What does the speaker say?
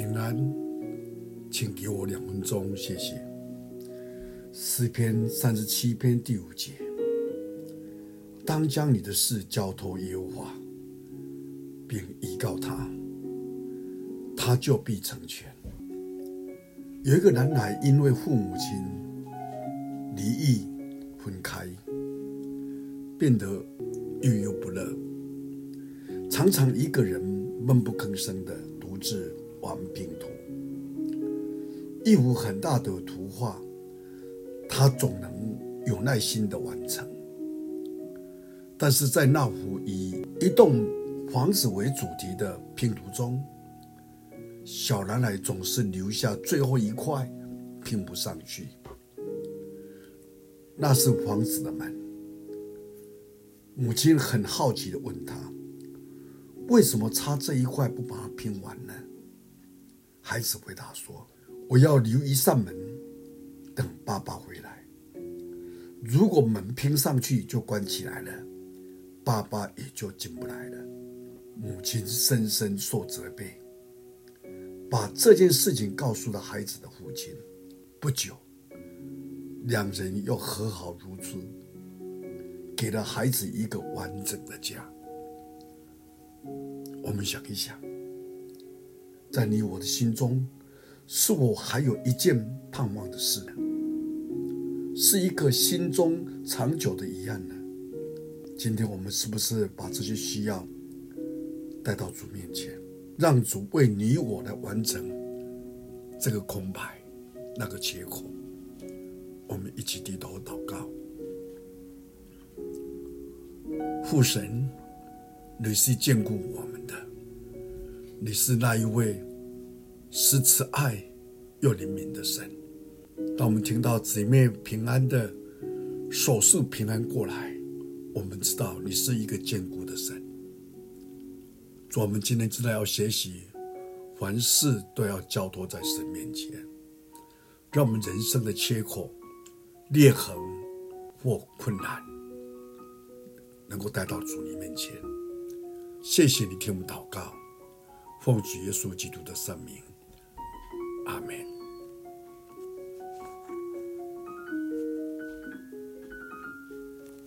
平安，请给我两分钟，谢谢。诗篇三十七篇第五节：当将你的事交托耶和华，并依靠他，他就必成全。有一个男孩因为父母亲离异分开，变得郁郁不乐，常常一个人闷不吭声的独自。玩拼图，一幅很大的图画，他总能有耐心的完成。但是在那幅以一栋房子为主题的拼图中，小男孩总是留下最后一块拼不上去。那是房子的门。母亲很好奇的问他：“为什么差这一块不把它拼完呢？”孩子回答说：“我要留一扇门，等爸爸回来。如果门拼上去就关起来了，爸爸也就进不来了。”母亲深深受责备，把这件事情告诉了孩子的父亲。不久，两人又和好如初，给了孩子一个完整的家。我们想一想。在你我的心中，是否还有一件盼望的事呢？是一个心中长久的遗憾呢？今天我们是不是把这些需要带到主面前，让主为你我来完成这个空白，那个结果？我们一起低头祷告。父神，你是眷顾我们的。你是那一位施慈爱又怜悯的神。当我们听到姊妹平安的手速平安过来，我们知道你是一个坚固的神。主，我们今天知道要学习，凡事都要交托在神面前，让我们人生的缺口、裂痕或困难，能够带到主你面前。谢谢你听我们祷告。奉主耶稣基督的圣名，阿门。